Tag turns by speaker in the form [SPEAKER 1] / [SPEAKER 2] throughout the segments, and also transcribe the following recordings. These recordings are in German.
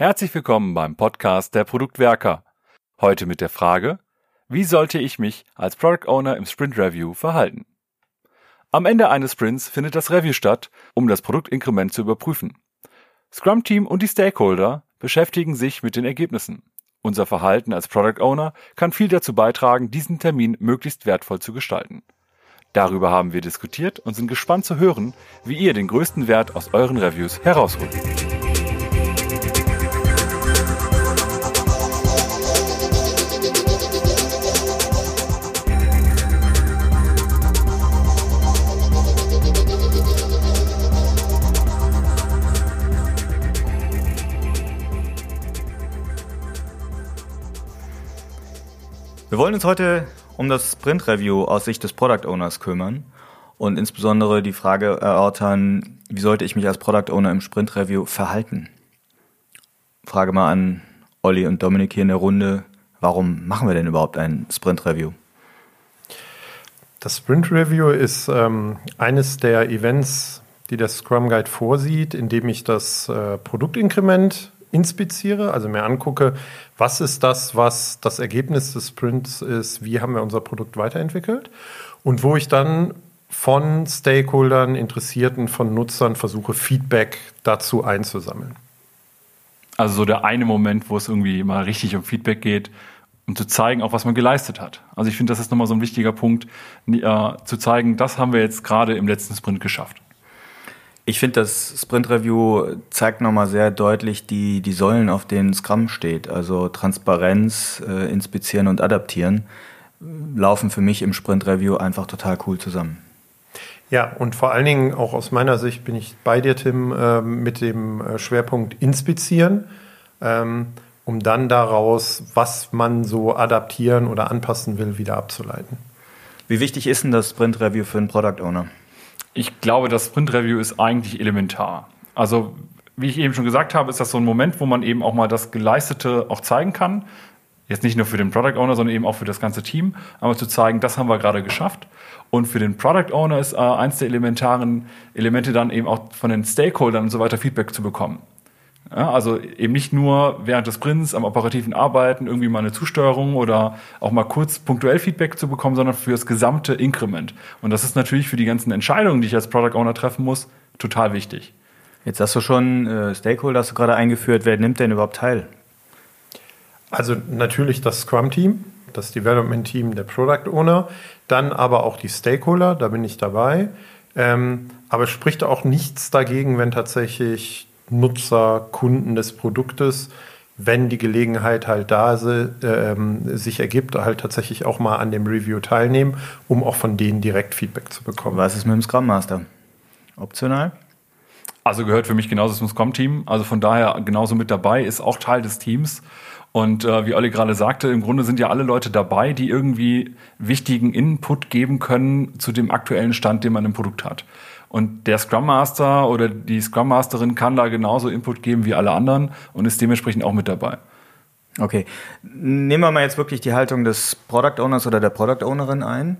[SPEAKER 1] Herzlich willkommen beim Podcast der Produktwerker. Heute mit der Frage, wie sollte ich mich als Product Owner im Sprint Review verhalten? Am Ende eines Sprints findet das Review statt, um das Produktinkrement zu überprüfen. Scrum Team und die Stakeholder beschäftigen sich mit den Ergebnissen. Unser Verhalten als Product Owner kann viel dazu beitragen, diesen Termin möglichst wertvoll zu gestalten. Darüber haben wir diskutiert und sind gespannt zu hören, wie ihr den größten Wert aus euren Reviews herausholt.
[SPEAKER 2] Wir wollen uns heute um das Sprint Review aus Sicht des Product Owners kümmern und insbesondere die Frage erörtern, wie sollte ich mich als Product Owner im Sprint Review verhalten? Frage mal an Olli und Dominik hier in der Runde, warum machen wir denn überhaupt ein Sprint Review?
[SPEAKER 3] Das Sprint Review ist ähm, eines der Events, die der Scrum Guide vorsieht, in dem ich das äh, Produktinkrement inspiziere, also mir angucke, was ist das, was das Ergebnis des Sprints ist, wie haben wir unser Produkt weiterentwickelt und wo ich dann von Stakeholdern, Interessierten, von Nutzern versuche, Feedback dazu einzusammeln.
[SPEAKER 1] Also so der eine Moment, wo es irgendwie mal richtig um Feedback geht, um zu zeigen, auch was man geleistet hat. Also ich finde, das ist nochmal so ein wichtiger Punkt, äh, zu zeigen, das haben wir jetzt gerade im letzten Sprint geschafft.
[SPEAKER 2] Ich finde, das Sprint Review zeigt nochmal sehr deutlich die, die Säulen, auf denen Scrum steht. Also Transparenz, äh, Inspizieren und Adaptieren laufen für mich im Sprint Review einfach total cool zusammen.
[SPEAKER 3] Ja, und vor allen Dingen auch aus meiner Sicht bin ich bei dir, Tim, äh, mit dem äh, Schwerpunkt Inspizieren, ähm, um dann daraus, was man so adaptieren oder anpassen will, wieder abzuleiten.
[SPEAKER 2] Wie wichtig ist denn das Sprint Review für einen Product Owner?
[SPEAKER 1] Ich glaube, das Sprint Review ist eigentlich elementar. Also, wie ich eben schon gesagt habe, ist das so ein Moment, wo man eben auch mal das Geleistete auch zeigen kann. Jetzt nicht nur für den Product Owner, sondern eben auch für das ganze Team. Aber zu zeigen, das haben wir gerade geschafft. Und für den Product Owner ist äh, eins der elementaren Elemente dann eben auch von den Stakeholdern und so weiter Feedback zu bekommen. Ja, also eben nicht nur während des Sprints am operativen Arbeiten irgendwie mal eine Zusteuerung oder auch mal kurz punktuell Feedback zu bekommen, sondern für das gesamte Inkrement. Und das ist natürlich für die ganzen Entscheidungen, die ich als Product Owner treffen muss, total wichtig.
[SPEAKER 2] Jetzt hast du schon äh, Stakeholder hast du gerade eingeführt. Wer nimmt denn überhaupt teil?
[SPEAKER 3] Also natürlich das Scrum-Team, das Development-Team der Product Owner, dann aber auch die Stakeholder, da bin ich dabei. Ähm, aber es spricht auch nichts dagegen, wenn tatsächlich Nutzer, Kunden des Produktes, wenn die Gelegenheit halt da äh, sich ergibt, halt tatsächlich auch mal an dem Review teilnehmen, um auch von denen direkt Feedback zu bekommen.
[SPEAKER 2] Was ist mit dem Scrum Master? Optional?
[SPEAKER 1] Also gehört für mich genauso zum Scrum-Team. Also von daher genauso mit dabei, ist auch Teil des Teams. Und äh, wie Olli gerade sagte, im Grunde sind ja alle Leute dabei, die irgendwie wichtigen Input geben können zu dem aktuellen Stand, den man im Produkt hat. Und der Scrum Master oder die Scrum Masterin kann da genauso Input geben wie alle anderen und ist dementsprechend auch mit dabei.
[SPEAKER 2] Okay. Nehmen wir mal jetzt wirklich die Haltung des Product Owners oder der Product Ownerin ein.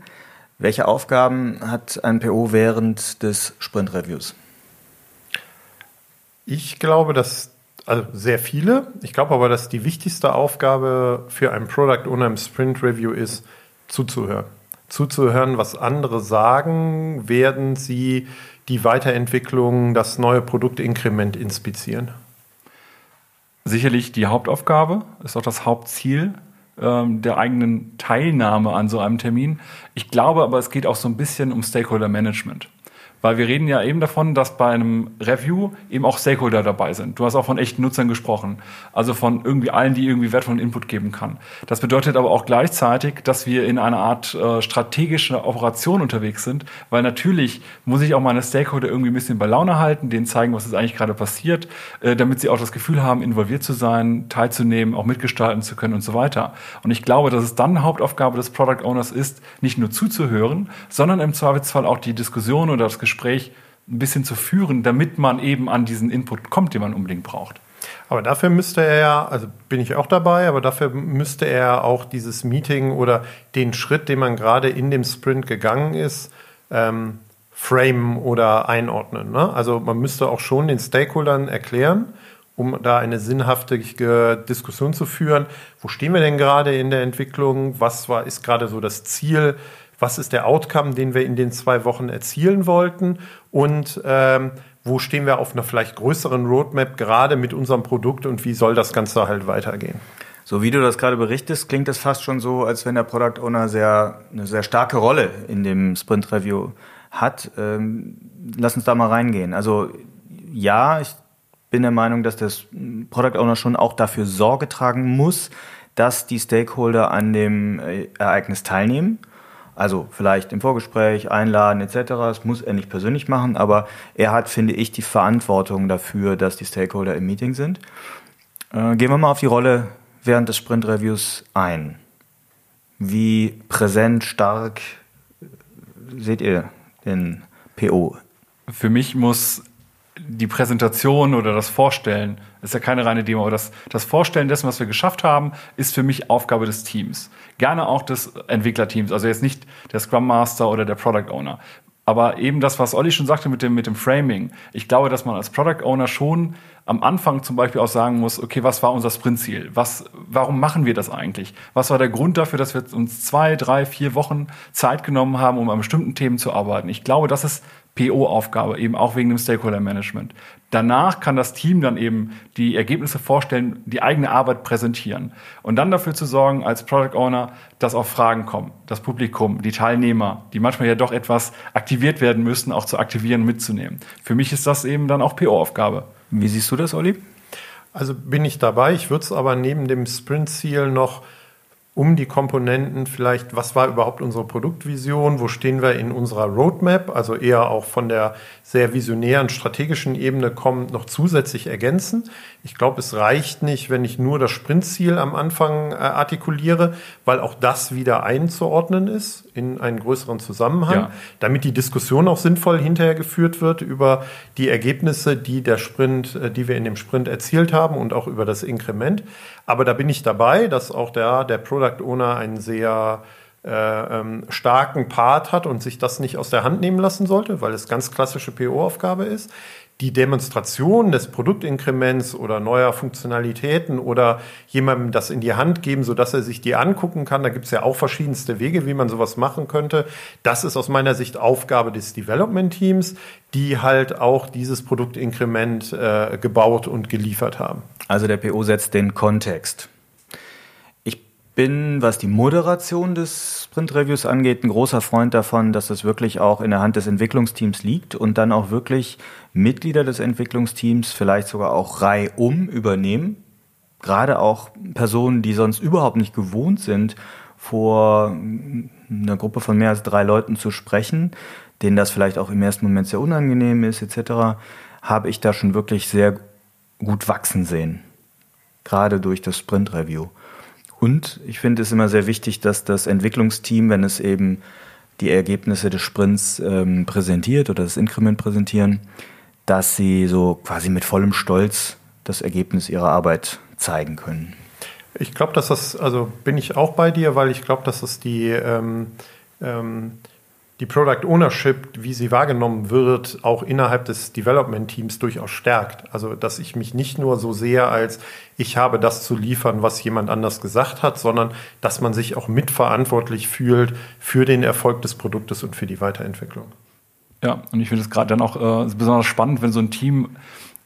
[SPEAKER 2] Welche Aufgaben hat ein PO während des Sprint Reviews?
[SPEAKER 3] Ich glaube, dass also sehr viele. Ich glaube aber, dass die wichtigste Aufgabe für einen Product Owner im Sprint Review ist, zuzuhören zuzuhören, was andere sagen, während sie die Weiterentwicklung, das neue Produktinkrement inspizieren?
[SPEAKER 1] Sicherlich die Hauptaufgabe, ist auch das Hauptziel ähm, der eigenen Teilnahme an so einem Termin. Ich glaube aber, es geht auch so ein bisschen um Stakeholder Management. Weil wir reden ja eben davon, dass bei einem Review eben auch Stakeholder dabei sind. Du hast auch von echten Nutzern gesprochen. Also von irgendwie allen, die irgendwie wertvollen Input geben kann. Das bedeutet aber auch gleichzeitig, dass wir in einer Art äh, strategische Operation unterwegs sind. Weil natürlich muss ich auch meine Stakeholder irgendwie ein bisschen bei Laune halten, denen zeigen, was ist eigentlich gerade passiert, äh, damit sie auch das Gefühl haben, involviert zu sein, teilzunehmen, auch mitgestalten zu können und so weiter. Und ich glaube, dass es dann Hauptaufgabe des Product Owners ist, nicht nur zuzuhören, sondern im Zweifelsfall auch die Diskussion oder das Gespräch Gespräch ein bisschen zu führen, damit man eben an diesen Input kommt, den man unbedingt braucht.
[SPEAKER 3] Aber dafür müsste er ja, also bin ich auch dabei, aber dafür müsste er auch dieses Meeting oder den Schritt, den man gerade in dem Sprint gegangen ist, ähm, framen oder einordnen. Ne? Also man müsste auch schon den Stakeholdern erklären, um da eine sinnhafte Diskussion zu führen. Wo stehen wir denn gerade in der Entwicklung? Was war, ist gerade so das Ziel? Was ist der Outcome, den wir in den zwei Wochen erzielen wollten? Und ähm, wo stehen wir auf einer vielleicht größeren Roadmap gerade mit unserem Produkt und wie soll das Ganze halt weitergehen?
[SPEAKER 2] So wie du das gerade berichtest, klingt es fast schon so, als wenn der Product Owner sehr, eine sehr starke Rolle in dem Sprint Review hat. Ähm, lass uns da mal reingehen. Also ja, ich bin der Meinung, dass das Product Owner schon auch dafür Sorge tragen muss, dass die Stakeholder an dem äh, Ereignis teilnehmen. Also vielleicht im Vorgespräch einladen etc. Das muss er nicht persönlich machen, aber er hat, finde ich, die Verantwortung dafür, dass die Stakeholder im Meeting sind. Äh, gehen wir mal auf die Rolle während des Sprint-Reviews ein. Wie präsent, stark seht ihr den PO?
[SPEAKER 1] Für mich muss die Präsentation oder das Vorstellen, ist ja keine reine Demo, aber das, das Vorstellen dessen, was wir geschafft haben, ist für mich Aufgabe des Teams. Gerne auch des Entwicklerteams, also jetzt nicht der Scrum Master oder der Product Owner. Aber eben das, was Olli schon sagte mit dem, mit dem Framing. Ich glaube, dass man als Product Owner schon am Anfang zum Beispiel auch sagen muss, okay, was war unser Sprintziel? Was, warum machen wir das eigentlich? Was war der Grund dafür, dass wir uns zwei, drei, vier Wochen Zeit genommen haben, um an bestimmten Themen zu arbeiten? Ich glaube, das ist PO-Aufgabe, eben auch wegen dem Stakeholder-Management. Danach kann das Team dann eben die Ergebnisse vorstellen, die eigene Arbeit präsentieren und dann dafür zu sorgen, als Product Owner, dass auch Fragen kommen, das Publikum, die Teilnehmer, die manchmal ja doch etwas aktiviert werden müssen, auch zu aktivieren, mitzunehmen. Für mich ist das eben dann auch PO-Aufgabe.
[SPEAKER 2] Wie siehst du das, Olli?
[SPEAKER 3] Also bin ich dabei. Ich würde es aber neben dem Sprint-Ziel noch um die Komponenten vielleicht, was war überhaupt unsere Produktvision, wo stehen wir in unserer Roadmap, also eher auch von der sehr visionären strategischen Ebene kommen, noch zusätzlich ergänzen. Ich glaube, es reicht nicht, wenn ich nur das Sprintziel am Anfang äh, artikuliere, weil auch das wieder einzuordnen ist in einen größeren Zusammenhang, ja. damit die Diskussion auch sinnvoll hinterher geführt wird über die Ergebnisse, die der Sprint, äh, die wir in dem Sprint erzielt haben und auch über das Inkrement. Aber da bin ich dabei, dass auch der, der Product Owner einen sehr ähm, starken Part hat und sich das nicht aus der Hand nehmen lassen sollte, weil es ganz klassische PO-Aufgabe ist die Demonstration des Produktinkrements oder neuer Funktionalitäten oder jemandem das in die Hand geben, sodass er sich die angucken kann, da gibt es ja auch verschiedenste Wege, wie man sowas machen könnte. Das ist aus meiner Sicht Aufgabe des Development Teams, die halt auch dieses Produktinkrement äh, gebaut und geliefert haben.
[SPEAKER 2] Also der PO setzt den Kontext bin, was die Moderation des Sprint-Reviews angeht, ein großer Freund davon, dass es wirklich auch in der Hand des Entwicklungsteams liegt und dann auch wirklich Mitglieder des Entwicklungsteams vielleicht sogar auch reihum übernehmen. Gerade auch Personen, die sonst überhaupt nicht gewohnt sind, vor einer Gruppe von mehr als drei Leuten zu sprechen, denen das vielleicht auch im ersten Moment sehr unangenehm ist, etc., habe ich da schon wirklich sehr gut wachsen sehen. Gerade durch das Sprint-Review. Und ich finde es immer sehr wichtig, dass das Entwicklungsteam, wenn es eben die Ergebnisse des Sprints ähm, präsentiert oder das Inkrement präsentieren, dass sie so quasi mit vollem Stolz das Ergebnis ihrer Arbeit zeigen können.
[SPEAKER 3] Ich glaube, dass das, also bin ich auch bei dir, weil ich glaube, dass das die ähm, ähm, die Product Ownership, wie sie wahrgenommen wird, auch innerhalb des Development Teams durchaus stärkt. Also, dass ich mich nicht nur so sehe als ich habe das zu liefern, was jemand anders gesagt hat, sondern dass man sich auch mitverantwortlich fühlt für den Erfolg des Produktes und für die Weiterentwicklung.
[SPEAKER 1] Ja, und ich finde es gerade dann auch äh, besonders spannend, wenn so ein Team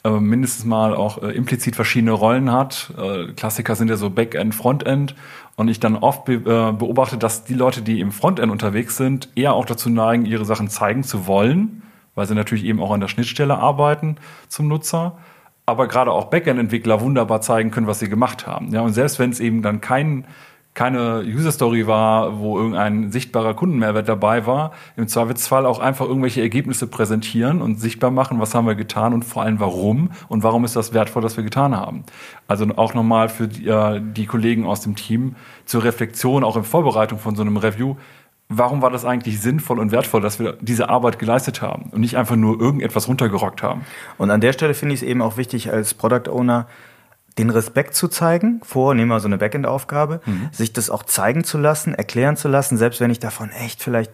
[SPEAKER 1] äh, mindestens mal auch äh, implizit verschiedene Rollen hat. Äh, Klassiker sind ja so Backend, Frontend und ich dann oft be äh, beobachte, dass die Leute, die im Frontend unterwegs sind, eher auch dazu neigen, ihre Sachen zeigen zu wollen, weil sie natürlich eben auch an der Schnittstelle arbeiten zum Nutzer. Aber gerade auch Backend-Entwickler wunderbar zeigen können, was sie gemacht haben. Ja, und selbst wenn es eben dann kein keine User Story war, wo irgendein sichtbarer Kundenmehrwert dabei war, im Zweifelsfall auch einfach irgendwelche Ergebnisse präsentieren und sichtbar machen, was haben wir getan und vor allem warum und warum ist das wertvoll, was wir getan haben. Also auch nochmal für die, äh, die Kollegen aus dem Team zur Reflexion, auch in Vorbereitung von so einem Review, warum war das eigentlich sinnvoll und wertvoll, dass wir diese Arbeit geleistet haben und nicht einfach nur irgendetwas runtergerockt haben.
[SPEAKER 2] Und an der Stelle finde ich es eben auch wichtig als Product Owner, den Respekt zu zeigen, vor, nehmen wir so eine Backend-Aufgabe, mhm. sich das auch zeigen zu lassen, erklären zu lassen, selbst wenn ich davon echt vielleicht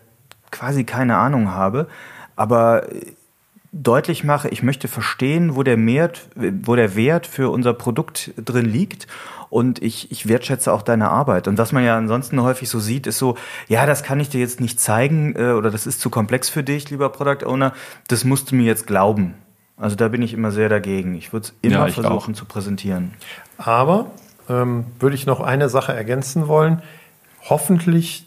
[SPEAKER 2] quasi keine Ahnung habe. Aber deutlich mache, ich möchte verstehen, wo der, Wert, wo der Wert für unser Produkt drin liegt und ich, ich wertschätze auch deine Arbeit. Und was man ja ansonsten häufig so sieht, ist so, ja, das kann ich dir jetzt nicht zeigen äh, oder das ist zu komplex für dich, lieber Product Owner, das musst du mir jetzt glauben. Also da bin ich immer sehr dagegen. Ich würde es immer ja, versuchen auch. zu präsentieren.
[SPEAKER 3] Aber ähm, würde ich noch eine Sache ergänzen wollen. Hoffentlich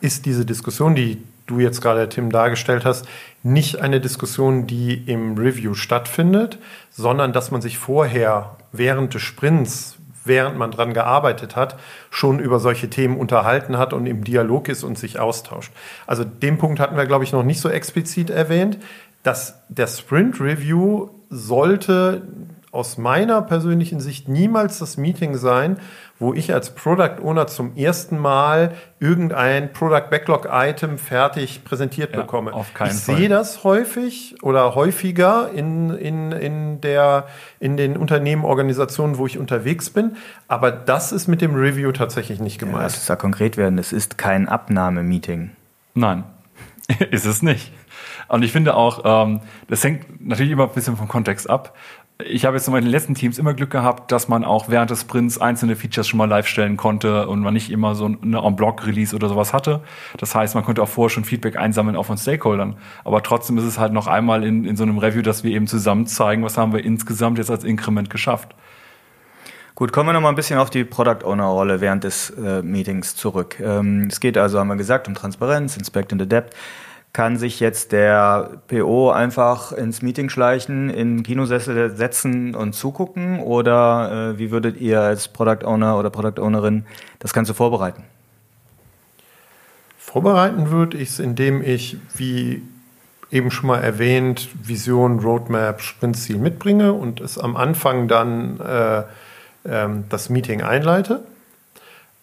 [SPEAKER 3] ist diese Diskussion, die du jetzt gerade, Tim, dargestellt hast, nicht eine Diskussion, die im Review stattfindet, sondern dass man sich vorher während des Sprints, während man dran gearbeitet hat, schon über solche Themen unterhalten hat und im Dialog ist und sich austauscht. Also den Punkt hatten wir, glaube ich, noch nicht so explizit erwähnt, dass der Sprint Review sollte aus meiner persönlichen Sicht niemals das Meeting sein, wo ich als Product Owner zum ersten Mal irgendein Product Backlog Item fertig präsentiert ja, bekomme.
[SPEAKER 1] Auf keinen
[SPEAKER 3] ich
[SPEAKER 1] Fall.
[SPEAKER 3] sehe das häufig oder häufiger in, in, in, der, in den Unternehmen, Organisationen, wo ich unterwegs bin. Aber das ist mit dem Review tatsächlich nicht gemeint. Ja,
[SPEAKER 2] das ist ja konkret werden. Es ist kein Abnahmemeeting.
[SPEAKER 1] Nein, ist es nicht. Und ich finde auch, ähm, das hängt natürlich immer ein bisschen vom Kontext ab. Ich habe jetzt in meinen letzten Teams immer Glück gehabt, dass man auch während des Sprints einzelne Features schon mal live stellen konnte und man nicht immer so eine En-Block-Release oder sowas hatte. Das heißt, man konnte auch vorher schon Feedback einsammeln, auch von Stakeholdern. Aber trotzdem ist es halt noch einmal in, in so einem Review, dass wir eben zusammen zeigen, was haben wir insgesamt jetzt als Inkrement geschafft.
[SPEAKER 2] Gut, kommen wir noch mal ein bisschen auf die Product Owner Rolle während des äh, Meetings zurück. Ähm, es geht also, haben wir gesagt, um Transparenz, Inspect and Adapt kann sich jetzt der PO einfach ins Meeting schleichen, in Kinosessel setzen und zugucken? Oder äh, wie würdet ihr als Product Owner oder Product Ownerin das Ganze vorbereiten?
[SPEAKER 3] Vorbereiten würde ich es, indem ich, wie eben schon mal erwähnt, Vision, Roadmap, Sprintziel mitbringe und es am Anfang dann äh, ähm, das Meeting einleite.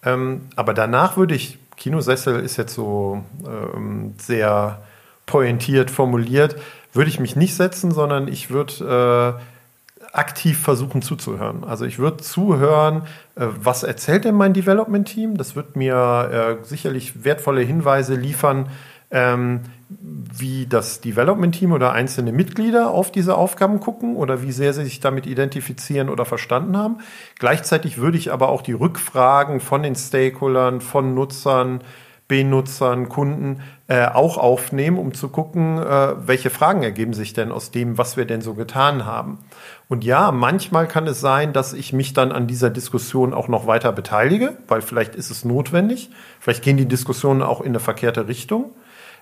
[SPEAKER 3] Ähm, aber danach würde ich Kinosessel ist jetzt so ähm, sehr pointiert formuliert, würde ich mich nicht setzen, sondern ich würde äh, aktiv versuchen zuzuhören. Also ich würde zuhören, äh, was erzählt denn mein Development-Team? Das wird mir äh, sicherlich wertvolle Hinweise liefern, ähm, wie das Development-Team oder einzelne Mitglieder auf diese Aufgaben gucken oder wie sehr sie sich damit identifizieren oder verstanden haben. Gleichzeitig würde ich aber auch die Rückfragen von den Stakeholdern, von Nutzern, Benutzern, Kunden äh, auch aufnehmen, um zu gucken, äh, welche Fragen ergeben sich denn aus dem, was wir denn so getan haben. Und ja, manchmal kann es sein, dass ich mich dann an dieser Diskussion auch noch weiter beteilige, weil vielleicht ist es notwendig. Vielleicht gehen die Diskussionen auch in eine verkehrte Richtung.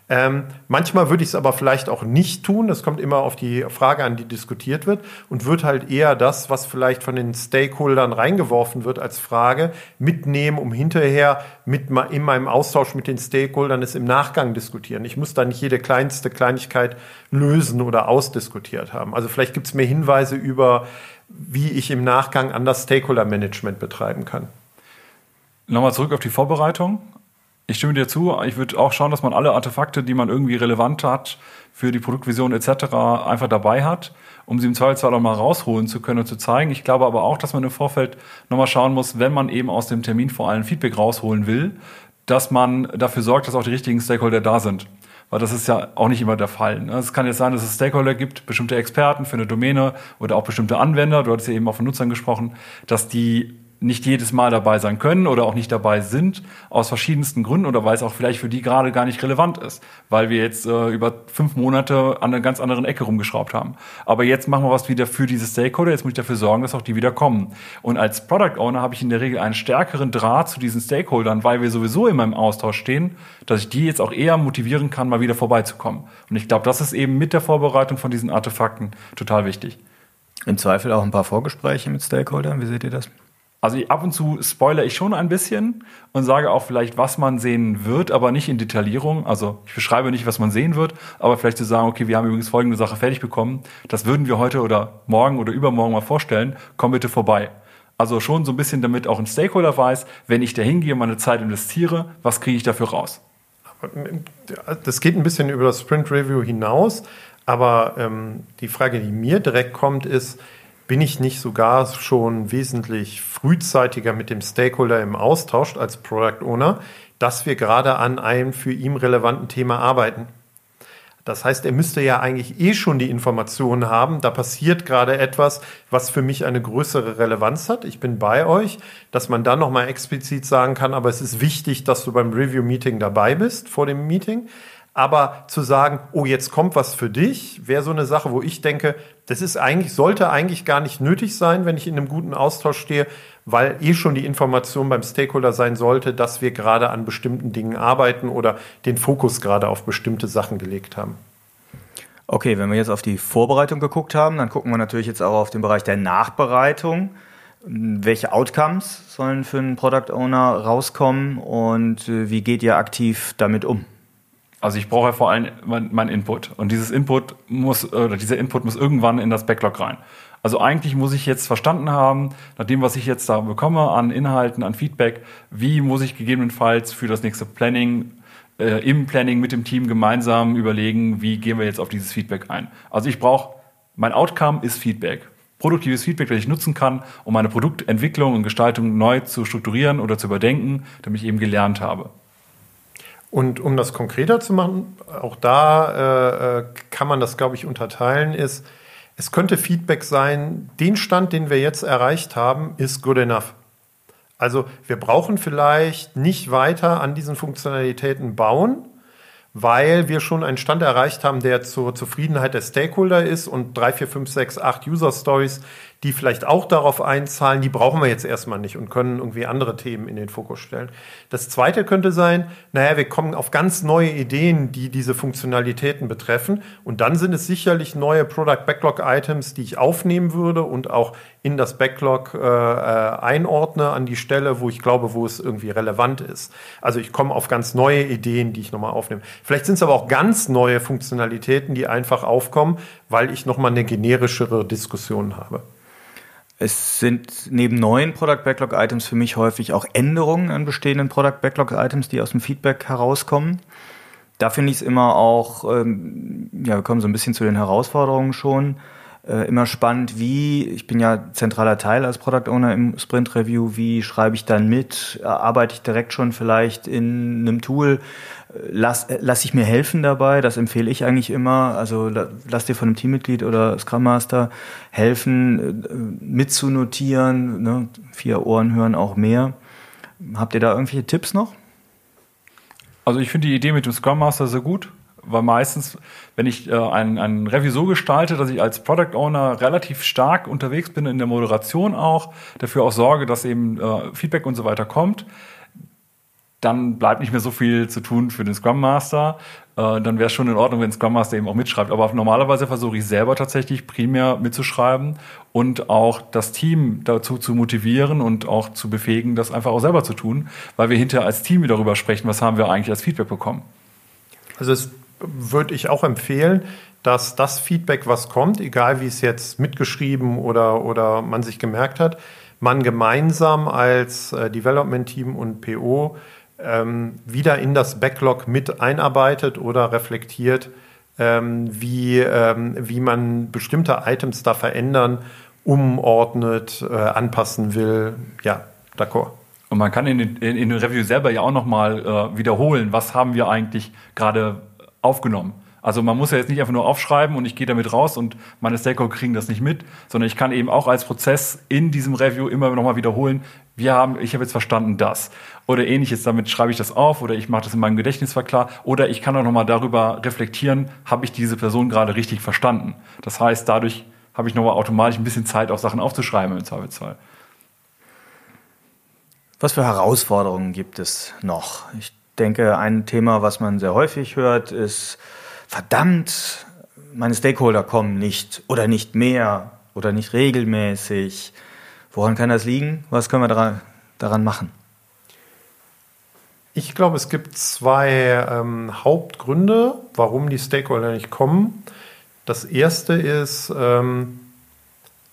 [SPEAKER 3] Ähm, manchmal würde ich es aber vielleicht auch nicht tun. Das kommt immer auf die Frage an, die diskutiert wird und wird halt eher das, was vielleicht von den Stakeholdern reingeworfen wird als Frage, mitnehmen, um hinterher mit in meinem Austausch mit den Stakeholdern es im Nachgang diskutieren. Ich muss da nicht jede kleinste Kleinigkeit lösen oder ausdiskutiert haben. Also vielleicht gibt es mir Hinweise über, wie ich im Nachgang anders Stakeholder-Management betreiben kann.
[SPEAKER 1] Nochmal zurück auf die Vorbereitung. Ich stimme dir zu. Ich würde auch schauen, dass man alle Artefakte, die man irgendwie relevant hat für die Produktvision etc., einfach dabei hat, um sie im Zweifelsfall auch mal rausholen zu können und zu zeigen. Ich glaube aber auch, dass man im Vorfeld nochmal schauen muss, wenn man eben aus dem Termin vor allem Feedback rausholen will, dass man dafür sorgt, dass auch die richtigen Stakeholder da sind. Weil das ist ja auch nicht immer der Fall. Ne? Es kann jetzt sein, dass es Stakeholder gibt, bestimmte Experten für eine Domäne oder auch bestimmte Anwender, du hattest ja eben auch von Nutzern gesprochen, dass die nicht jedes Mal dabei sein können oder auch nicht dabei sind, aus verschiedensten Gründen oder weil es auch vielleicht für die gerade gar nicht relevant ist, weil wir jetzt äh, über fünf Monate an einer ganz anderen Ecke rumgeschraubt haben. Aber jetzt machen wir was wieder für diese Stakeholder, jetzt muss ich dafür sorgen, dass auch die wieder kommen. Und als Product Owner habe ich in der Regel einen stärkeren Draht zu diesen Stakeholdern, weil wir sowieso immer im Austausch stehen, dass ich die jetzt auch eher motivieren kann, mal wieder vorbeizukommen. Und ich glaube, das ist eben mit der Vorbereitung von diesen Artefakten total wichtig.
[SPEAKER 2] Im Zweifel auch ein paar Vorgespräche mit Stakeholdern, wie seht ihr das?
[SPEAKER 1] Also ab und zu spoilere ich schon ein bisschen und sage auch vielleicht, was man sehen wird, aber nicht in Detaillierung. Also ich beschreibe nicht, was man sehen wird, aber vielleicht zu sagen, okay, wir haben übrigens folgende Sache fertig bekommen. Das würden wir heute oder morgen oder übermorgen mal vorstellen. Komm bitte vorbei. Also schon so ein bisschen, damit auch ein Stakeholder weiß, wenn ich da hingehe, meine Zeit investiere, was kriege ich dafür raus?
[SPEAKER 3] Das geht ein bisschen über das Sprint Review hinaus, aber ähm, die Frage, die mir direkt kommt, ist, bin ich nicht sogar schon wesentlich frühzeitiger mit dem Stakeholder im Austausch als Product Owner, dass wir gerade an einem für ihn relevanten Thema arbeiten. Das heißt, er müsste ja eigentlich eh schon die Informationen haben. Da passiert gerade etwas, was für mich eine größere Relevanz hat. Ich bin bei euch, dass man dann nochmal explizit sagen kann, aber es ist wichtig, dass du beim Review-Meeting dabei bist, vor dem Meeting. Aber zu sagen, oh, jetzt kommt was für dich, wäre so eine Sache, wo ich denke, das ist eigentlich, sollte eigentlich gar nicht nötig sein, wenn ich in einem guten Austausch stehe, weil eh schon die Information beim Stakeholder sein sollte, dass wir gerade an bestimmten Dingen arbeiten oder den Fokus gerade auf bestimmte Sachen gelegt haben.
[SPEAKER 2] Okay, wenn wir jetzt auf die Vorbereitung geguckt haben, dann gucken wir natürlich jetzt auch auf den Bereich der Nachbereitung. Welche Outcomes sollen für einen Product Owner rauskommen und äh, wie geht ihr aktiv damit um?
[SPEAKER 1] Also ich brauche ja vor allem mein, mein Input und dieses Input muss oder dieser Input muss irgendwann in das Backlog rein. Also eigentlich muss ich jetzt verstanden haben, nach dem, was ich jetzt da bekomme an Inhalten, an Feedback, wie muss ich gegebenenfalls für das nächste Planning äh, im Planning mit dem Team gemeinsam überlegen, wie gehen wir jetzt auf dieses Feedback ein. Also ich brauche, mein Outcome ist Feedback. Produktives Feedback, das ich nutzen kann, um meine Produktentwicklung und Gestaltung neu zu strukturieren oder zu überdenken, damit ich eben gelernt habe.
[SPEAKER 3] Und um das konkreter zu machen, auch da äh, äh kann man das, glaube ich, unterteilen, ist, es könnte Feedback sein, den Stand, den wir jetzt erreicht haben, ist good enough. Also wir brauchen vielleicht nicht weiter an diesen Funktionalitäten bauen, weil wir schon einen Stand erreicht haben, der zur Zufriedenheit der Stakeholder ist und drei, vier, fünf, sechs, acht User Stories die vielleicht auch darauf einzahlen, die brauchen wir jetzt erstmal nicht und können irgendwie andere Themen in den Fokus stellen. Das zweite könnte sein, naja, wir kommen auf ganz neue Ideen, die diese Funktionalitäten betreffen. Und dann sind es sicherlich neue Product Backlog Items, die ich aufnehmen würde und auch in das Backlog äh, äh, einordne an die Stelle, wo ich glaube, wo es irgendwie relevant ist. Also ich komme auf ganz neue Ideen, die ich nochmal aufnehme. Vielleicht sind es aber auch ganz neue Funktionalitäten, die einfach aufkommen, weil ich nochmal eine generischere Diskussion habe.
[SPEAKER 2] Es sind neben neuen Product Backlog Items für mich häufig auch Änderungen an bestehenden Product Backlog Items, die aus dem Feedback herauskommen. Da finde ich es immer auch, ähm, ja, wir kommen so ein bisschen zu den Herausforderungen schon, äh, immer spannend, wie, ich bin ja zentraler Teil als Product Owner im Sprint Review, wie schreibe ich dann mit, arbeite ich direkt schon vielleicht in einem Tool, lass, lass ich mir helfen dabei, das empfehle ich eigentlich immer. Also lass dir von einem Teammitglied oder Scrum Master helfen, äh, mitzunotieren. Ne? Vier Ohren hören auch mehr. Habt ihr da irgendwelche Tipps noch?
[SPEAKER 1] Also ich finde die Idee mit dem Scrum Master sehr gut, weil meistens, wenn ich äh, ein, ein Review so gestalte, dass ich als Product Owner relativ stark unterwegs bin in der Moderation auch, dafür auch sorge, dass eben äh, Feedback und so weiter kommt, dann bleibt nicht mehr so viel zu tun für den Scrum Master. Äh, dann wäre es schon in Ordnung, wenn Scrum Master eben auch mitschreibt. Aber normalerweise versuche ich selber tatsächlich primär mitzuschreiben und auch das Team dazu zu motivieren und auch zu befähigen, das einfach auch selber zu tun, weil wir hinterher als Team darüber sprechen, was haben wir eigentlich als Feedback bekommen.
[SPEAKER 3] Also es würde ich auch empfehlen, dass das Feedback, was kommt, egal wie es jetzt mitgeschrieben oder, oder man sich gemerkt hat, man gemeinsam als äh, Development-Team und PO ähm, wieder in das Backlog mit einarbeitet oder reflektiert, ähm, wie, ähm, wie man bestimmte Items da verändern, umordnet, äh, anpassen will. Ja, d'accord.
[SPEAKER 1] Und man kann in den, in, in den Review selber ja auch nochmal äh, wiederholen, was haben wir eigentlich gerade aufgenommen. Also man muss ja jetzt nicht einfach nur aufschreiben und ich gehe damit raus und meine Stakeholder kriegen das nicht mit, sondern ich kann eben auch als Prozess in diesem Review immer nochmal wiederholen, wir haben, ich habe jetzt verstanden das. Oder ähnliches, damit schreibe ich das auf oder ich mache das in meinem Gedächtnis klar. Oder ich kann auch nochmal darüber reflektieren, habe ich diese Person gerade richtig verstanden. Das heißt, dadurch habe ich nochmal automatisch ein bisschen Zeit, auch Sachen aufzuschreiben im Zweifelsfall.
[SPEAKER 2] Was für Herausforderungen gibt es noch? Ich denke, ein Thema, was man sehr häufig hört, ist verdammt, meine Stakeholder kommen nicht oder nicht mehr oder nicht regelmäßig. Woran kann das liegen? Was können wir daran, machen?
[SPEAKER 3] Ich glaube, es gibt zwei ähm, Hauptgründe, warum die Stakeholder nicht kommen. Das erste ist, ähm,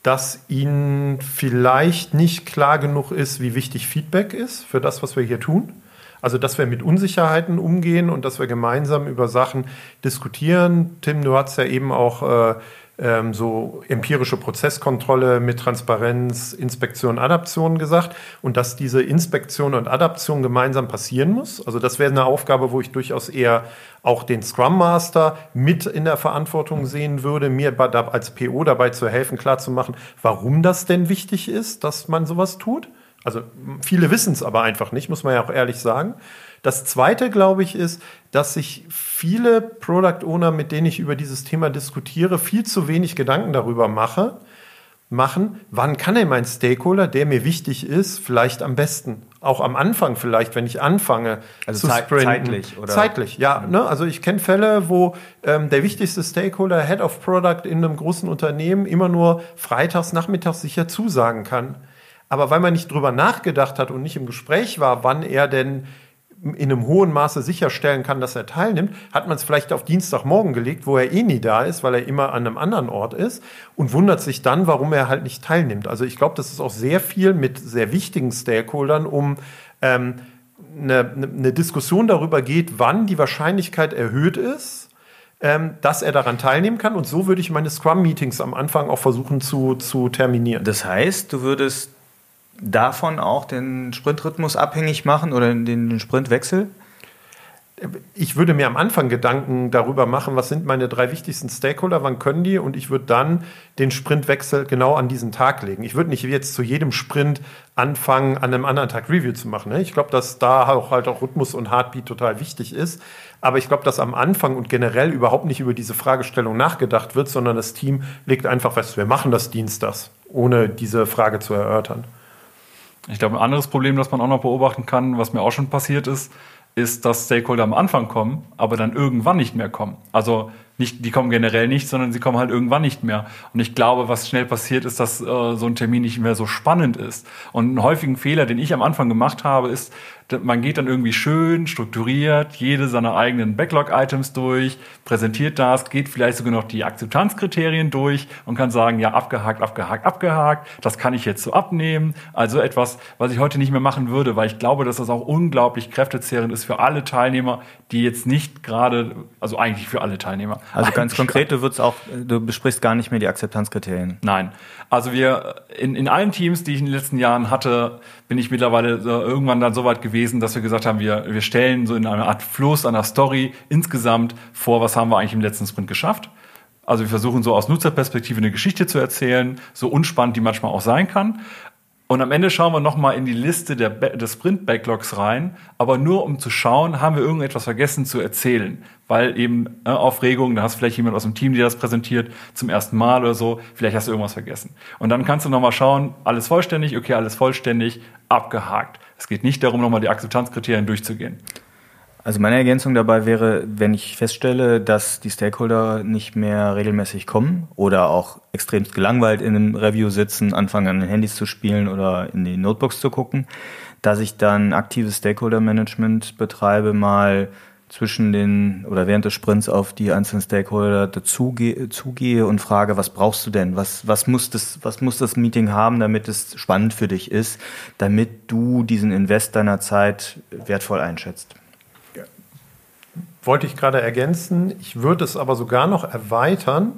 [SPEAKER 3] dass ihnen vielleicht nicht klar genug ist, wie wichtig Feedback ist für das, was wir hier tun. Also, dass wir mit Unsicherheiten umgehen und dass wir gemeinsam über Sachen diskutieren. Tim, du hast ja eben auch äh, ähm, so empirische Prozesskontrolle mit Transparenz, Inspektion, Adaption gesagt und dass diese Inspektion und Adaption gemeinsam passieren muss. Also das wäre eine Aufgabe, wo ich durchaus eher auch den Scrum Master mit in der Verantwortung sehen würde, mir als PO dabei zu helfen, klarzumachen, warum das denn wichtig ist, dass man sowas tut. Also viele wissen es aber einfach nicht, muss man ja auch ehrlich sagen. Das Zweite, glaube ich, ist, dass sich viele Product Owner, mit denen ich über dieses Thema diskutiere, viel zu wenig Gedanken darüber mache, machen, wann kann denn mein Stakeholder, der mir wichtig ist, vielleicht am besten, auch am Anfang vielleicht, wenn ich anfange
[SPEAKER 2] also zu sprinten. Zeitlich,
[SPEAKER 3] oder? Zeitlich, ja. Ne? Also ich kenne Fälle, wo ähm, der wichtigste Stakeholder, Head of Product in einem großen Unternehmen, immer nur freitags, nachmittags sicher zusagen kann. Aber weil man nicht drüber nachgedacht hat und nicht im Gespräch war, wann er denn in einem hohen Maße sicherstellen kann, dass er teilnimmt, hat man es vielleicht auf Dienstagmorgen gelegt, wo er eh nie da ist, weil er immer an einem anderen Ort ist und wundert sich dann, warum er halt nicht teilnimmt. Also ich glaube, das ist auch sehr viel mit sehr wichtigen Stakeholdern, um ähm, eine, eine Diskussion darüber geht, wann die Wahrscheinlichkeit erhöht ist, ähm, dass er daran teilnehmen kann. Und so würde ich meine Scrum-Meetings am Anfang auch versuchen zu, zu terminieren.
[SPEAKER 2] Das heißt, du würdest davon auch den Sprintrhythmus abhängig machen oder den Sprintwechsel?
[SPEAKER 3] Ich würde mir am Anfang Gedanken darüber machen, was sind meine drei wichtigsten Stakeholder, wann können die und ich würde dann den Sprintwechsel genau an diesen Tag legen. Ich würde nicht jetzt zu jedem Sprint anfangen, an einem anderen Tag Review zu machen. Ne? Ich glaube, dass da auch halt auch Rhythmus und Heartbeat total wichtig ist. Aber ich glaube, dass am Anfang und generell überhaupt nicht über diese Fragestellung nachgedacht wird, sondern das Team legt einfach fest, wir machen das Dienstags, ohne diese Frage zu erörtern.
[SPEAKER 1] Ich glaube, ein anderes Problem, das man auch noch beobachten kann, was mir auch schon passiert ist, ist, dass Stakeholder am Anfang kommen, aber dann irgendwann nicht mehr kommen. Also nicht, die kommen generell nicht, sondern sie kommen halt irgendwann nicht mehr. Und ich glaube, was schnell passiert, ist, dass äh, so ein Termin nicht mehr so spannend ist. Und einen häufigen Fehler, den ich am Anfang gemacht habe, ist, man geht dann irgendwie schön strukturiert jede seiner eigenen Backlog-Items durch, präsentiert das, geht vielleicht sogar noch die Akzeptanzkriterien durch und kann sagen, ja, abgehakt, abgehakt, abgehakt, das kann ich jetzt so abnehmen. Also etwas, was ich heute nicht mehr machen würde, weil ich glaube, dass das auch unglaublich kräftezehrend ist für alle Teilnehmer, die jetzt nicht gerade, also eigentlich für alle Teilnehmer.
[SPEAKER 2] Also ganz konkret, du würdest auch, du besprichst gar nicht mehr die Akzeptanzkriterien.
[SPEAKER 1] Nein. Also wir, in, in allen Teams, die ich in den letzten Jahren hatte, bin ich mittlerweile irgendwann dann so weit gewesen, dass wir gesagt haben, wir, wir stellen so in einer Art Fluss, einer Story insgesamt vor, was haben wir eigentlich im letzten Sprint geschafft. Also wir versuchen so aus Nutzerperspektive eine Geschichte zu erzählen, so unspannend die manchmal auch sein kann. Und am Ende schauen wir nochmal in die Liste der, des Sprint-Backlogs rein, aber nur um zu schauen, haben wir irgendetwas vergessen zu erzählen. Weil eben äh, Aufregung, da hast vielleicht jemand aus dem Team, der das präsentiert, zum ersten Mal oder so, vielleicht hast du irgendwas vergessen. Und dann kannst du nochmal schauen, alles vollständig, okay, alles vollständig, abgehakt. Es geht nicht darum, nochmal die Akzeptanzkriterien durchzugehen.
[SPEAKER 2] Also meine Ergänzung dabei wäre, wenn ich feststelle, dass die Stakeholder nicht mehr regelmäßig kommen oder auch extremst gelangweilt in einem Review sitzen, anfangen an den Handys zu spielen oder in die Notebooks zu gucken, dass ich dann aktives Stakeholder-Management betreibe, mal zwischen den oder während des Sprints auf die einzelnen Stakeholder dazugehe zugehe und frage, was brauchst du denn? Was, was, muss das, was muss das Meeting haben, damit es spannend für dich ist, damit du diesen Invest deiner Zeit wertvoll einschätzt?
[SPEAKER 3] wollte ich gerade ergänzen. Ich würde es aber sogar noch erweitern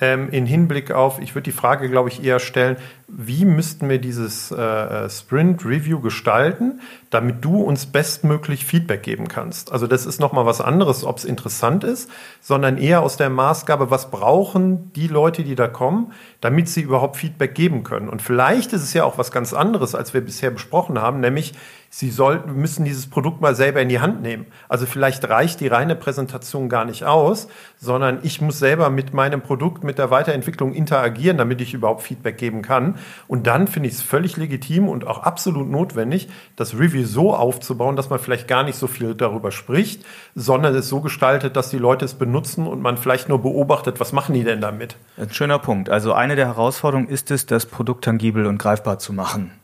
[SPEAKER 3] ähm, in Hinblick auf, ich würde die Frage, glaube ich, eher stellen, wie müssten wir dieses äh, Sprint Review gestalten, damit du uns bestmöglich Feedback geben kannst. Also das ist nochmal was anderes, ob es interessant ist, sondern eher aus der Maßgabe, was brauchen die Leute, die da kommen, damit sie überhaupt Feedback geben können. Und vielleicht ist es ja auch was ganz anderes, als wir bisher besprochen haben, nämlich sie sollten, müssen dieses Produkt mal selber in die Hand nehmen. Also vielleicht reicht die reine Präsentation gar nicht aus, sondern ich muss selber mit meinem Produkt, mit der Weiterentwicklung interagieren, damit ich überhaupt Feedback geben kann. Und dann finde ich es völlig legitim und auch absolut notwendig, das Review so aufzubauen, dass man vielleicht gar nicht so viel darüber spricht, sondern es so gestaltet, dass die Leute es benutzen und man vielleicht nur beobachtet, was machen die denn damit.
[SPEAKER 2] Ein schöner Punkt. Also eine der Herausforderungen ist es, das Produkt tangibel und greifbar zu machen.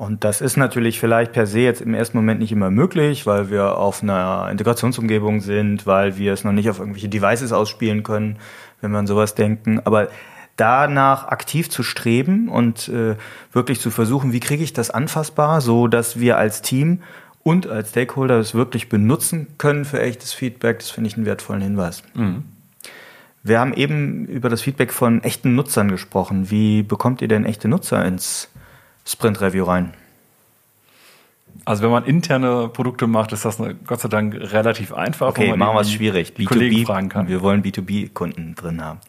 [SPEAKER 2] Und das ist natürlich vielleicht per se jetzt im ersten Moment nicht immer möglich, weil wir auf einer Integrationsumgebung sind, weil wir es noch nicht auf irgendwelche Devices ausspielen können, wenn wir an sowas denken. Aber danach aktiv zu streben und äh, wirklich zu versuchen, wie kriege ich das anfassbar, so dass wir als Team und als Stakeholder es wirklich benutzen können für echtes Feedback, das finde ich einen wertvollen Hinweis. Mhm. Wir haben eben über das Feedback von echten Nutzern gesprochen. Wie bekommt ihr denn echte Nutzer ins Sprint Review rein?
[SPEAKER 1] Also wenn man interne Produkte macht, ist das eine, Gott sei Dank relativ einfach.
[SPEAKER 2] Okay, machen wir es schwierig.
[SPEAKER 1] Die B2B, Kollegen fragen kann.
[SPEAKER 2] Wir wollen B2B-Kunden drin haben.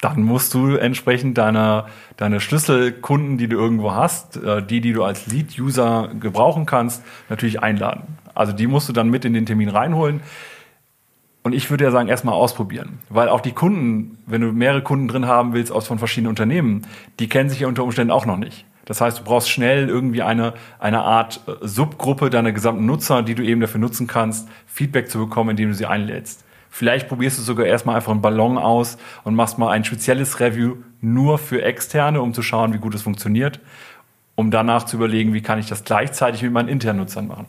[SPEAKER 1] Dann musst du entsprechend deine, deine Schlüsselkunden, die du irgendwo hast, äh, die, die du als Lead-User gebrauchen kannst, natürlich einladen. Also die musst du dann mit in den Termin reinholen. Und ich würde ja sagen, erstmal ausprobieren. Weil auch die Kunden, wenn du mehrere Kunden drin haben willst aus von verschiedenen Unternehmen, die kennen sich ja unter Umständen auch noch nicht. Das heißt, du brauchst schnell irgendwie eine, eine Art äh, Subgruppe deiner gesamten Nutzer, die du eben dafür nutzen kannst, Feedback zu bekommen, indem du sie einlädst. Vielleicht probierst du sogar erstmal einfach einen Ballon aus und machst mal ein spezielles Review nur für Externe, um zu schauen, wie gut es funktioniert, um danach zu überlegen, wie kann ich das gleichzeitig mit meinen internen Nutzern machen.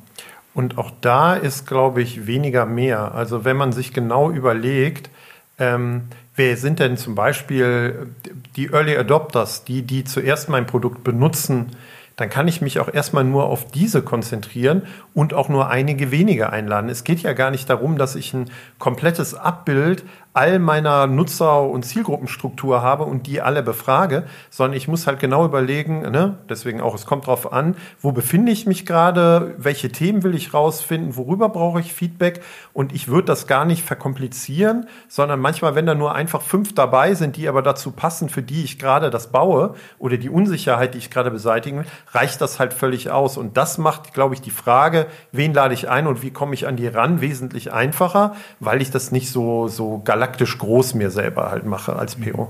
[SPEAKER 3] Und auch da ist, glaube ich, weniger mehr. Also wenn man sich genau überlegt, ähm, wer sind denn zum Beispiel die Early Adopters, die, die zuerst mein Produkt benutzen, dann kann ich mich auch erstmal nur auf diese konzentrieren und auch nur einige wenige einladen. Es geht ja gar nicht darum, dass ich ein komplettes Abbild all meiner Nutzer- und Zielgruppenstruktur habe und die alle befrage, sondern ich muss halt genau überlegen, ne? deswegen auch, es kommt drauf an, wo befinde ich mich gerade, welche Themen will ich rausfinden, worüber brauche ich Feedback und ich würde das gar nicht verkomplizieren, sondern manchmal, wenn da nur einfach fünf dabei sind, die aber dazu passen, für die ich gerade das baue oder die Unsicherheit, die ich gerade beseitigen will, reicht das halt völlig aus und das macht, glaube ich, die Frage, wen lade ich ein und wie komme ich an die ran, wesentlich einfacher, weil ich das nicht so, so galaktisch galaktisch groß mir selber halt mache als PO.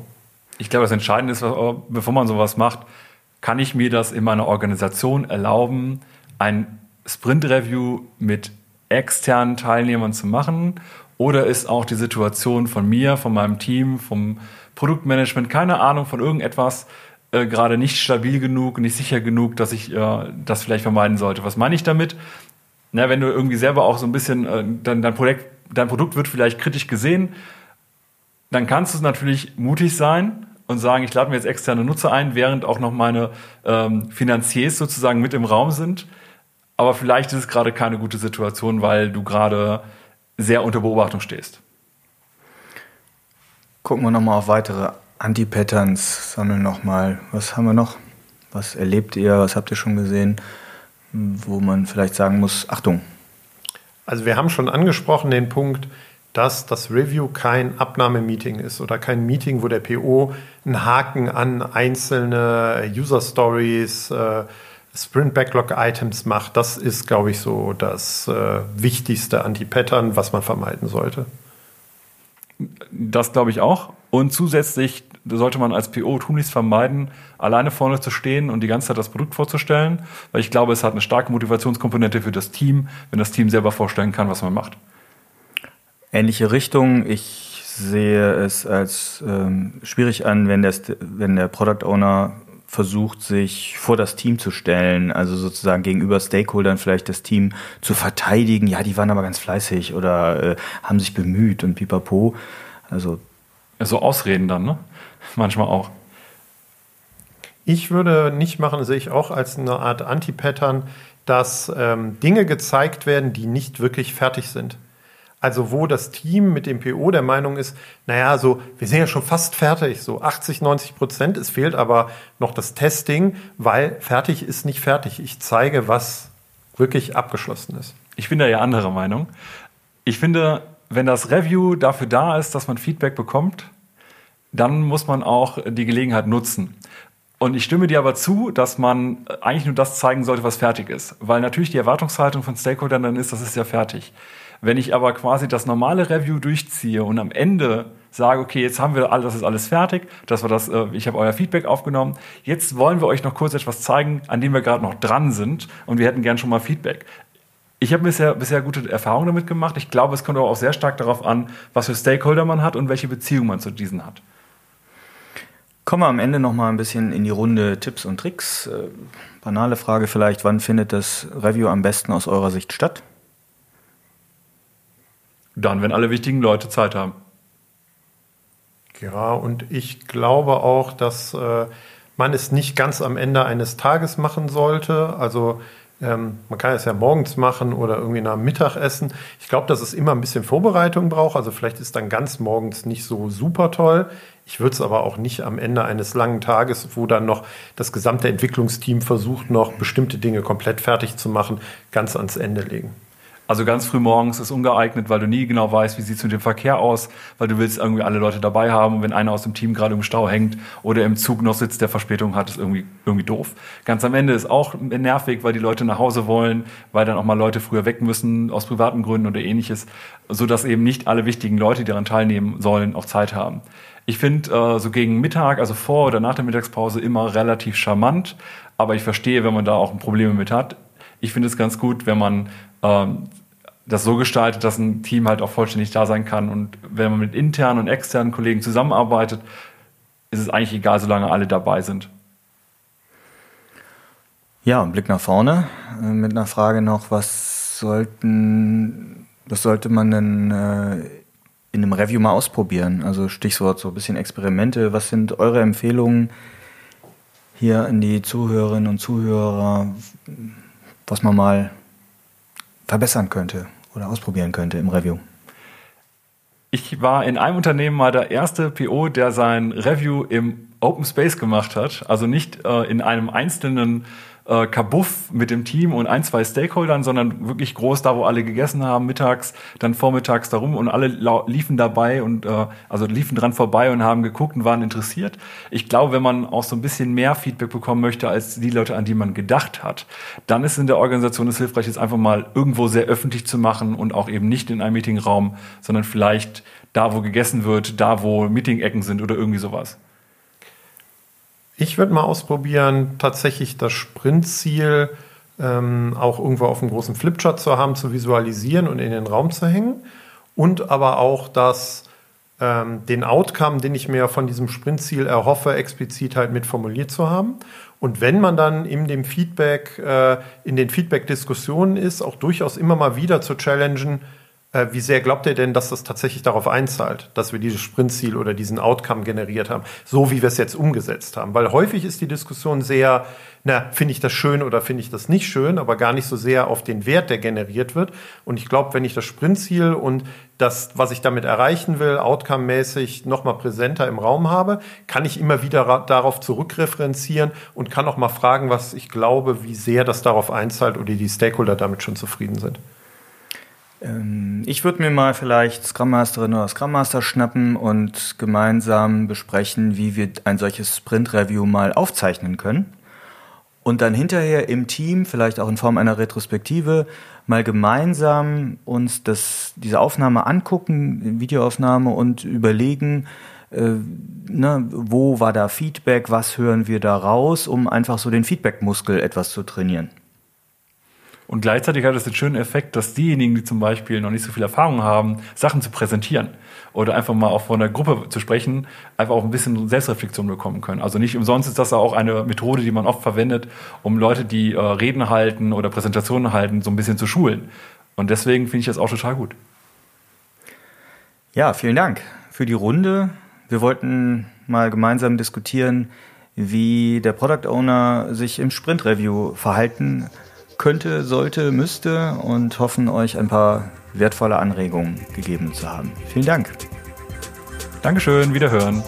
[SPEAKER 1] Ich glaube, das Entscheidende ist, bevor man sowas macht, kann ich mir das in meiner Organisation erlauben, ein Sprint-Review mit externen Teilnehmern zu machen? Oder ist auch die Situation von mir, von meinem Team, vom Produktmanagement, keine Ahnung, von irgendetwas äh, gerade nicht stabil genug, nicht sicher genug, dass ich äh, das vielleicht vermeiden sollte? Was meine ich damit? Na, wenn du irgendwie selber auch so ein bisschen, äh, dein, dein, Projekt, dein Produkt wird vielleicht kritisch gesehen, dann kannst du natürlich mutig sein und sagen, ich lade mir jetzt externe Nutzer ein, während auch noch meine ähm, Finanziers sozusagen mit im Raum sind. Aber vielleicht ist es gerade keine gute Situation, weil du gerade sehr unter Beobachtung stehst.
[SPEAKER 2] Gucken wir nochmal auf weitere Anti-Patterns, sammeln nochmal. Was haben wir noch? Was erlebt ihr? Was habt ihr schon gesehen? Wo man vielleicht sagen muss, Achtung.
[SPEAKER 3] Also wir haben schon angesprochen den Punkt, dass das Review kein Abnahmemeeting ist oder kein Meeting, wo der PO einen Haken an einzelne User Stories, äh, Sprint Backlog Items macht. Das ist, glaube ich, so das äh, wichtigste Anti-Pattern, was man vermeiden sollte.
[SPEAKER 1] Das glaube ich auch. Und zusätzlich sollte man als PO tunlichst vermeiden, alleine vorne zu stehen und die ganze Zeit das Produkt vorzustellen, weil ich glaube, es hat eine starke Motivationskomponente für das Team, wenn das Team selber vorstellen kann, was man macht
[SPEAKER 2] ähnliche Richtung. Ich sehe es als ähm, schwierig an, wenn, der, wenn der Product Owner versucht, sich vor das Team zu stellen, also sozusagen gegenüber Stakeholdern vielleicht das Team zu verteidigen. Ja, die waren aber ganz fleißig oder äh, haben sich bemüht und pipapo. Also
[SPEAKER 1] so Ausreden dann, ne? Manchmal auch.
[SPEAKER 3] Ich würde nicht machen, sehe ich auch als eine Art Anti-Pattern, dass ähm, Dinge gezeigt werden, die nicht wirklich fertig sind. Also wo das Team mit dem PO der Meinung ist, naja, so, wir sind ja schon fast fertig, so 80, 90 Prozent. Es fehlt aber noch das Testing, weil fertig ist nicht fertig. Ich zeige, was wirklich abgeschlossen ist.
[SPEAKER 1] Ich bin da ja anderer Meinung. Ich finde, wenn das Review dafür da ist, dass man Feedback bekommt, dann muss man auch die Gelegenheit nutzen. Und ich stimme dir aber zu, dass man eigentlich nur das zeigen sollte, was fertig ist. Weil natürlich die Erwartungshaltung von Stakeholdern dann ist, das ist ja fertig. Wenn ich aber quasi das normale Review durchziehe und am Ende sage, okay, jetzt haben wir alles, das ist alles fertig, das war das, äh, ich habe euer Feedback aufgenommen, jetzt wollen wir euch noch kurz etwas zeigen, an dem wir gerade noch dran sind und wir hätten gern schon mal Feedback. Ich habe bisher, bisher gute Erfahrungen damit gemacht. Ich glaube, es kommt aber auch sehr stark darauf an, was für Stakeholder man hat und welche Beziehung man zu diesen hat.
[SPEAKER 2] Kommen wir am Ende noch mal ein bisschen in die Runde Tipps und Tricks. Äh, banale Frage vielleicht, wann findet das Review am besten aus eurer Sicht statt?
[SPEAKER 1] Dann, wenn alle wichtigen Leute Zeit haben.
[SPEAKER 3] Ja, und ich glaube auch, dass äh, man es nicht ganz am Ende eines Tages machen sollte. Also Ähm, man kann es ja morgens machen oder irgendwie nach Mittagessen. Ich glaube, dass es immer ein bisschen Vorbereitung braucht. Also vielleicht ist dann ganz morgens nicht so super toll. Ich würde es aber auch nicht am Ende eines langen Tages, wo dann noch das gesamte Entwicklungsteam versucht, noch bestimmte Dinge komplett fertig zu machen, ganz ans Ende legen.
[SPEAKER 1] Also ganz früh morgens ist ungeeignet, weil du nie genau weißt, wie es mit dem Verkehr aus, weil du willst irgendwie alle Leute dabei haben. Und wenn einer aus dem Team gerade im Stau hängt oder im Zug noch sitzt, der Verspätung hat, ist irgendwie, irgendwie doof. Ganz am Ende ist auch nervig, weil die Leute nach Hause wollen, weil dann auch mal Leute früher weg müssen aus privaten Gründen oder ähnliches, sodass eben nicht alle wichtigen Leute, die daran teilnehmen sollen, auch Zeit haben. Ich finde äh, so gegen Mittag, also vor oder nach der Mittagspause, immer relativ charmant. Aber ich verstehe, wenn man da auch Probleme mit hat. Ich finde es ganz gut, wenn man ähm, das so gestaltet, dass ein Team halt auch vollständig da sein kann. Und wenn man mit internen und externen Kollegen zusammenarbeitet, ist es eigentlich egal, solange alle dabei sind.
[SPEAKER 2] Ja, Blick nach vorne äh, mit einer Frage noch, was sollten, was sollte man denn äh, in einem Review mal ausprobieren? Also Stichwort so ein bisschen Experimente. Was sind eure Empfehlungen hier an die Zuhörerinnen und Zuhörer, was man mal verbessern könnte oder ausprobieren könnte im Review?
[SPEAKER 1] Ich war in einem Unternehmen mal der erste PO, der sein Review im Open Space gemacht hat. Also nicht äh, in einem einzelnen äh, Kabuff mit dem Team und ein, zwei Stakeholdern, sondern wirklich groß da, wo alle gegessen haben, mittags, dann vormittags darum und alle liefen dabei und äh, also liefen dran vorbei und haben geguckt und waren interessiert. Ich glaube, wenn man auch so ein bisschen mehr Feedback bekommen möchte als die Leute, an die man gedacht hat, dann ist in der Organisation es hilfreich, jetzt einfach mal irgendwo sehr öffentlich zu machen und auch eben nicht in einem Meetingraum, sondern vielleicht da, wo gegessen wird, da, wo Meeting-Ecken sind oder irgendwie sowas.
[SPEAKER 3] Ich würde mal ausprobieren, tatsächlich das Sprintziel ähm, auch irgendwo auf einem großen Flipchart zu haben, zu visualisieren und in den Raum zu hängen. Und aber auch das, ähm, den Outcome, den ich mir von diesem Sprintziel erhoffe, explizit halt mit formuliert zu haben. Und wenn man dann in dem Feedback, äh, in den Feedback-Diskussionen ist, auch durchaus immer mal wieder zu challengen, wie sehr glaubt ihr denn, dass das tatsächlich darauf einzahlt, dass wir dieses Sprintziel oder diesen Outcome generiert haben, so wie wir es jetzt umgesetzt haben? Weil häufig ist die Diskussion sehr, na, finde ich das schön oder finde ich das nicht schön, aber gar nicht so sehr auf den Wert, der generiert wird. Und ich glaube, wenn ich das Sprintziel und das, was ich damit erreichen will, outcome-mäßig nochmal präsenter im Raum habe, kann ich immer wieder darauf zurückreferenzieren und kann auch mal fragen, was ich glaube, wie sehr das darauf einzahlt oder die Stakeholder damit schon zufrieden sind.
[SPEAKER 2] Ähm, ich würde mir mal vielleicht Scrum Masterin oder Scrum Master schnappen und gemeinsam besprechen, wie wir ein solches Sprint Review mal aufzeichnen können. Und dann hinterher im Team, vielleicht auch in Form einer Retrospektive, mal gemeinsam uns das, diese Aufnahme angucken, Videoaufnahme und überlegen, äh, ne, wo war da Feedback, was hören wir da raus, um einfach so den Feedback-Muskel etwas zu trainieren.
[SPEAKER 1] Und gleichzeitig hat es den schönen Effekt, dass diejenigen, die zum Beispiel noch nicht so viel Erfahrung haben, Sachen zu präsentieren oder einfach mal auch vor einer Gruppe zu sprechen, einfach auch ein bisschen Selbstreflexion bekommen können. Also nicht umsonst ist das auch eine Methode, die man oft verwendet, um Leute, die äh, Reden halten oder Präsentationen halten, so ein bisschen zu schulen. Und deswegen finde ich das auch total gut.
[SPEAKER 2] Ja, vielen Dank für die Runde. Wir wollten mal gemeinsam diskutieren, wie der Product Owner sich im Sprint Review verhalten könnte, sollte, müsste und hoffen, euch ein paar wertvolle Anregungen gegeben zu haben. Vielen Dank.
[SPEAKER 1] Dankeschön, wiederhören.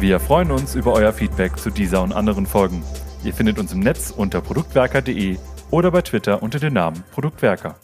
[SPEAKER 1] Wir freuen uns über euer Feedback zu dieser und anderen Folgen. Ihr findet uns im Netz unter produktwerker.de oder bei Twitter unter dem Namen Produktwerker.